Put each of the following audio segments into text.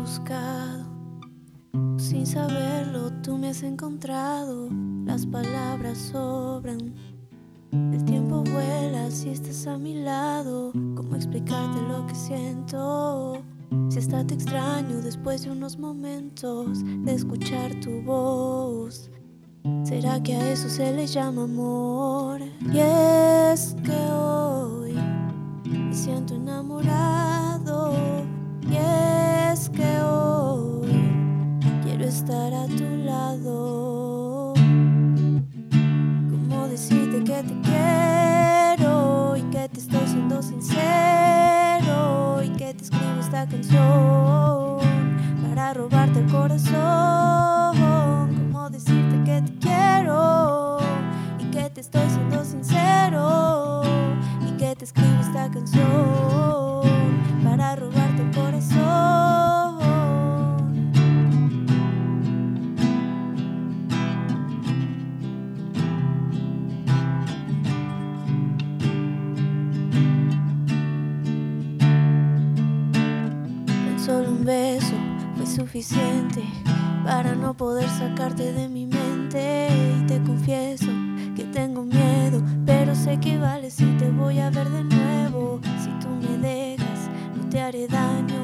buscado. Sin saberlo, tú me has encontrado. Las palabras sobran. El tiempo vuela si estás a mi lado. ¿Cómo explicarte lo que siento? Si hasta te extraño después de unos momentos de escuchar tu voz. ¿Será que a eso se le llama amor? Y es que hoy me siento enamorado. Estar a tu lado. ¿Cómo decirte que te quiero y que te estoy siendo sincero y que te escribo esta canción para robarte el corazón? ¿Cómo decirte que te quiero y que te estoy siendo sincero y que te escribo esta canción solo un beso fue suficiente para no poder sacarte de mi mente. Y te confieso que tengo miedo, pero sé que vale si te voy a ver de nuevo. Si tú me dejas, no te haré daño.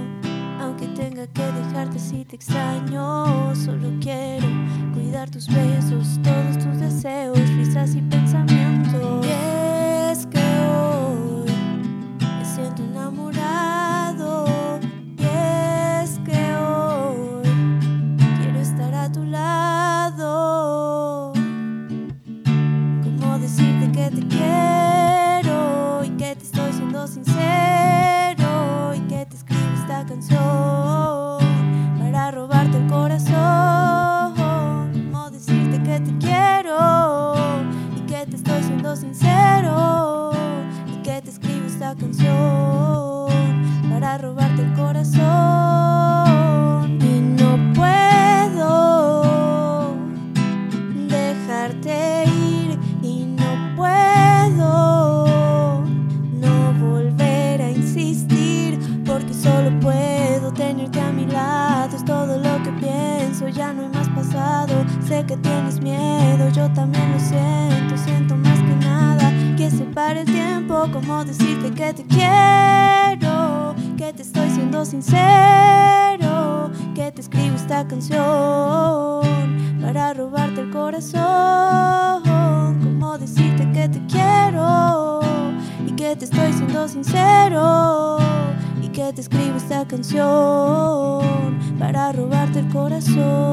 Aunque tenga que dejarte si te extraño, solo quiero cuidar tus besos, todos tus deseos, risas y pensamientos. Y que te escribo esta canción para robarte el corazón? Y no puedo dejarte ir y no puedo no volver a insistir porque solo puedo tenerte a mi lado es todo lo que pienso ya no hay más pasado sé que tienes miedo yo también lo siento siento como decirte que te quiero que te estoy siendo sincero que te escribo esta canción para robarte el corazón. Como decirte que te quiero y que te estoy siendo sincero y que te escribo esta canción para robarte el corazón.